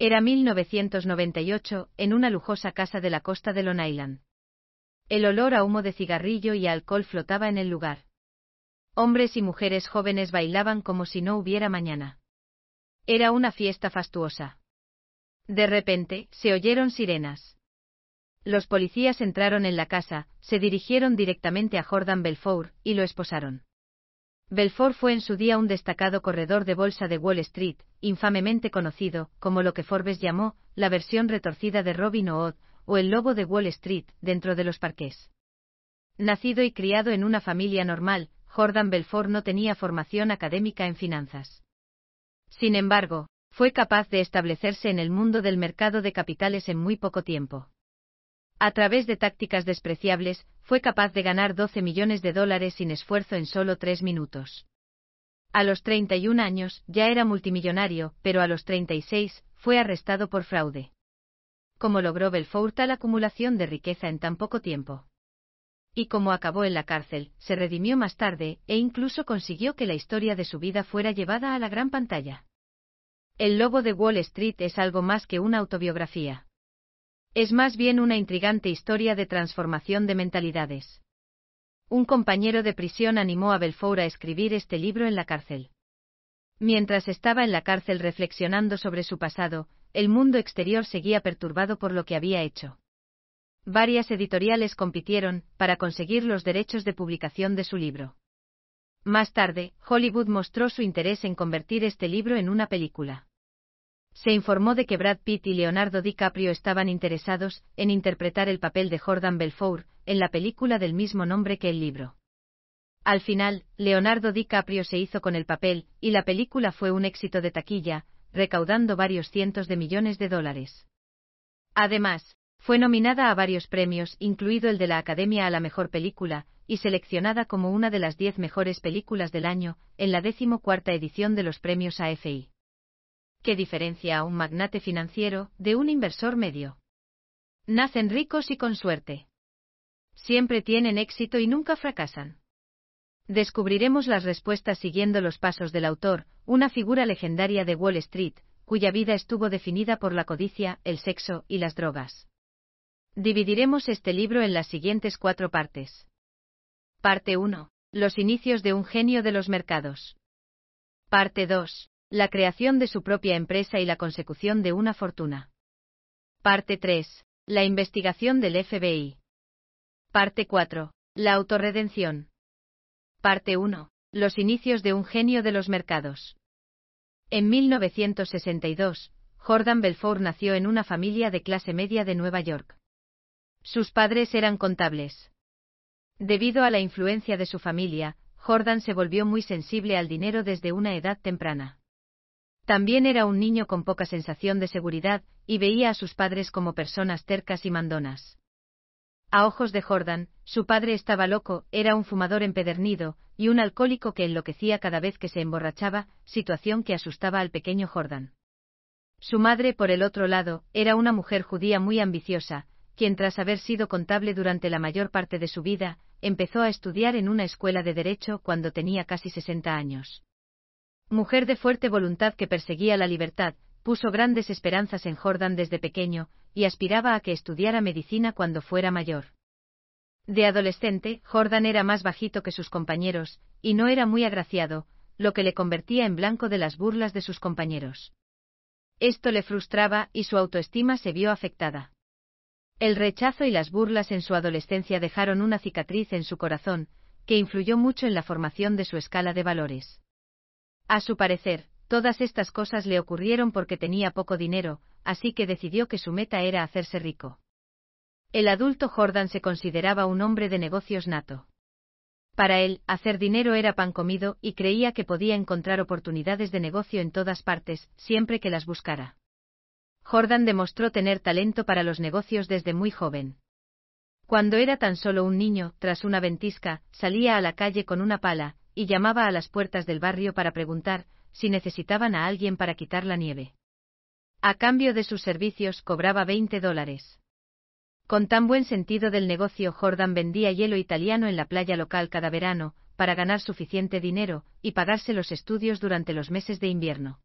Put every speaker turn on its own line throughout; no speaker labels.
Era 1998, en una lujosa casa de la costa de Long Island. El olor a humo de cigarrillo y alcohol flotaba en el lugar. Hombres y mujeres jóvenes bailaban como si no hubiera mañana. Era una fiesta fastuosa. De repente, se oyeron sirenas. Los policías entraron en la casa, se dirigieron directamente a Jordan Belfort, y lo esposaron. Belfort fue en su día un destacado corredor de bolsa de Wall Street, infamemente conocido, como lo que Forbes llamó, la versión retorcida de Robin Hood, o el lobo de Wall Street, dentro de los parques. Nacido y criado en una familia normal, Jordan Belfort no tenía formación académica en finanzas. Sin embargo, fue capaz de establecerse en el mundo del mercado de capitales en muy poco tiempo. A través de tácticas despreciables, fue capaz de ganar 12 millones de dólares sin esfuerzo en solo tres minutos. A los 31 años, ya era multimillonario, pero a los 36, fue arrestado por fraude. ¿Cómo logró Belfort tal acumulación de riqueza en tan poco tiempo? Y como acabó en la cárcel, se redimió más tarde, e incluso consiguió que la historia de su vida fuera llevada a la gran pantalla. El Lobo de Wall Street es algo más que una autobiografía. Es más bien una intrigante historia de transformación de mentalidades. Un compañero de prisión animó a Belfort a escribir este libro en la cárcel. Mientras estaba en la cárcel reflexionando sobre su pasado, el mundo exterior seguía perturbado por lo que había hecho. Varias editoriales compitieron para conseguir los derechos de publicación de su libro. Más tarde, Hollywood mostró su interés en convertir este libro en una película se informó de que Brad Pitt y Leonardo DiCaprio estaban interesados en interpretar el papel de Jordan Belfort en la película del mismo nombre que el libro. Al final, Leonardo DiCaprio se hizo con el papel, y la película fue un éxito de taquilla, recaudando varios cientos de millones de dólares. Además, fue nominada a varios premios, incluido el de la Academia a la Mejor Película, y seleccionada como una de las diez mejores películas del año, en la decimocuarta edición de los premios AFI que diferencia a un magnate financiero de un inversor medio. Nacen ricos y con suerte. Siempre tienen éxito y nunca fracasan. Descubriremos las respuestas siguiendo los pasos del autor, una figura legendaria de Wall Street, cuya vida estuvo definida por la codicia, el sexo y las drogas. Dividiremos este libro en las siguientes cuatro partes. Parte 1. Los inicios de un genio de los mercados. Parte 2 la creación de su propia empresa y la consecución de una fortuna. Parte 3. La investigación del FBI. Parte 4. La autorredención. Parte 1. Los inicios de un genio de los mercados. En 1962, Jordan Belfort nació en una familia de clase media de Nueva York. Sus padres eran contables. Debido a la influencia de su familia, Jordan se volvió muy sensible al dinero desde una edad temprana. También era un niño con poca sensación de seguridad, y veía a sus padres como personas tercas y mandonas. A ojos de Jordan, su padre estaba loco, era un fumador empedernido, y un alcohólico que enloquecía cada vez que se emborrachaba, situación que asustaba al pequeño Jordan. Su madre, por el otro lado, era una mujer judía muy ambiciosa, quien tras haber sido contable durante la mayor parte de su vida, empezó a estudiar en una escuela de derecho cuando tenía casi 60 años. Mujer de fuerte voluntad que perseguía la libertad, puso grandes esperanzas en Jordan desde pequeño, y aspiraba a que estudiara medicina cuando fuera mayor. De adolescente, Jordan era más bajito que sus compañeros, y no era muy agraciado, lo que le convertía en blanco de las burlas de sus compañeros. Esto le frustraba y su autoestima se vio afectada. El rechazo y las burlas en su adolescencia dejaron una cicatriz en su corazón, que influyó mucho en la formación de su escala de valores. A su parecer, todas estas cosas le ocurrieron porque tenía poco dinero, así que decidió que su meta era hacerse rico. El adulto Jordan se consideraba un hombre de negocios nato. Para él, hacer dinero era pan comido y creía que podía encontrar oportunidades de negocio en todas partes, siempre que las buscara. Jordan demostró tener talento para los negocios desde muy joven. Cuando era tan solo un niño, tras una ventisca, salía a la calle con una pala, y llamaba a las puertas del barrio para preguntar si necesitaban a alguien para quitar la nieve. A cambio de sus servicios cobraba 20 dólares. Con tan buen sentido del negocio, Jordan vendía hielo italiano en la playa local cada verano, para ganar suficiente dinero y pagarse los estudios durante los meses de invierno.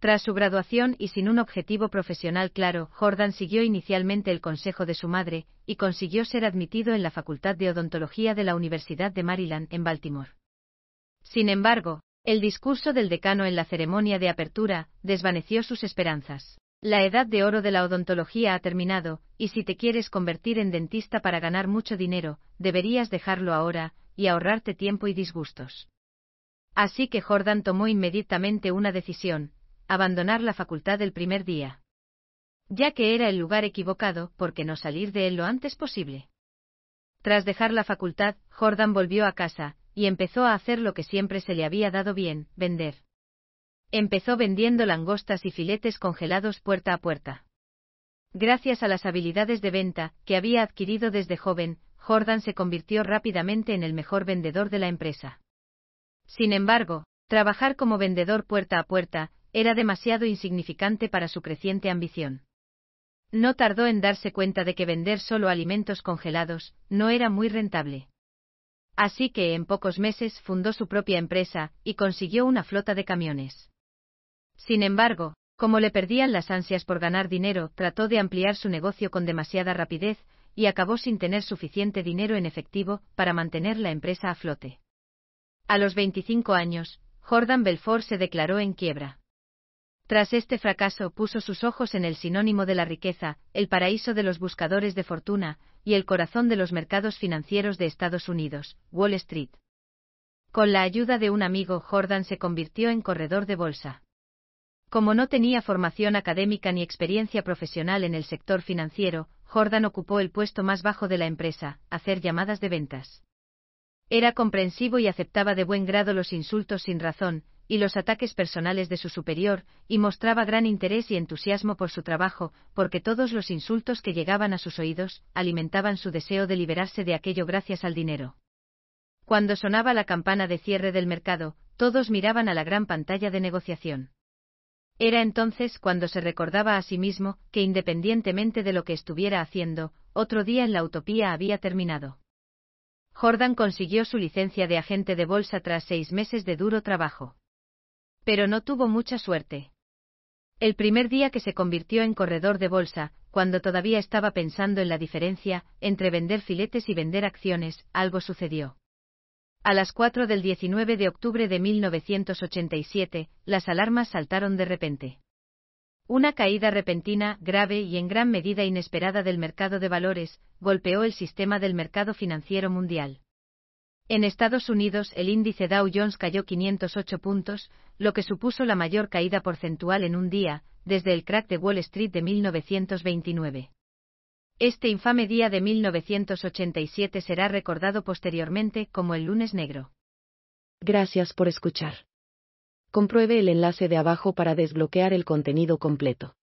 Tras su graduación y sin un objetivo profesional claro, Jordan siguió inicialmente el consejo de su madre y consiguió ser admitido en la Facultad de Odontología de la Universidad de Maryland en Baltimore. Sin embargo, el discurso del decano en la ceremonia de apertura desvaneció sus esperanzas. La edad de oro de la odontología ha terminado, y si te quieres convertir en dentista para ganar mucho dinero, deberías dejarlo ahora, y ahorrarte tiempo y disgustos. Así que Jordan tomó inmediatamente una decisión, abandonar la facultad el primer día. Ya que era el lugar equivocado, ¿por qué no salir de él lo antes posible? Tras dejar la facultad, Jordan volvió a casa, y empezó a hacer lo que siempre se le había dado bien, vender. Empezó vendiendo langostas y filetes congelados puerta a puerta. Gracias a las habilidades de venta que había adquirido desde joven, Jordan se convirtió rápidamente en el mejor vendedor de la empresa. Sin embargo, trabajar como vendedor puerta a puerta era demasiado insignificante para su creciente ambición. No tardó en darse cuenta de que vender solo alimentos congelados no era muy rentable. Así que en pocos meses fundó su propia empresa y consiguió una flota de camiones. Sin embargo, como le perdían las ansias por ganar dinero, trató de ampliar su negocio con demasiada rapidez y acabó sin tener suficiente dinero en efectivo para mantener la empresa a flote. A los 25 años, Jordan Belfort se declaró en quiebra. Tras este fracaso puso sus ojos en el sinónimo de la riqueza, el paraíso de los buscadores de fortuna, y el corazón de los mercados financieros de Estados Unidos, Wall Street. Con la ayuda de un amigo, Jordan se convirtió en corredor de bolsa. Como no tenía formación académica ni experiencia profesional en el sector financiero, Jordan ocupó el puesto más bajo de la empresa, hacer llamadas de ventas. Era comprensivo y aceptaba de buen grado los insultos sin razón, y los ataques personales de su superior, y mostraba gran interés y entusiasmo por su trabajo, porque todos los insultos que llegaban a sus oídos alimentaban su deseo de liberarse de aquello gracias al dinero. Cuando sonaba la campana de cierre del mercado, todos miraban a la gran pantalla de negociación. Era entonces cuando se recordaba a sí mismo que independientemente de lo que estuviera haciendo, otro día en la utopía había terminado. Jordan consiguió su licencia de agente de bolsa tras seis meses de duro trabajo. Pero no tuvo mucha suerte. El primer día que se convirtió en corredor de bolsa, cuando todavía estaba pensando en la diferencia entre vender filetes y vender acciones, algo sucedió. A las 4 del 19 de octubre de 1987, las alarmas saltaron de repente. Una caída repentina, grave y en gran medida inesperada del mercado de valores, golpeó el sistema del mercado financiero mundial. En Estados Unidos el índice Dow Jones cayó 508 puntos, lo que supuso la mayor caída porcentual en un día, desde el crack de Wall Street de 1929. Este infame día de 1987 será recordado posteriormente como el lunes negro.
Gracias por escuchar. Compruebe el enlace de abajo para desbloquear el contenido completo.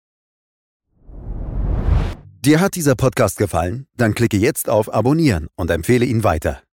Dir hat dieser Podcast gefallen? Dann klicke jetzt auf Abonnieren und empfehle ihn weiter.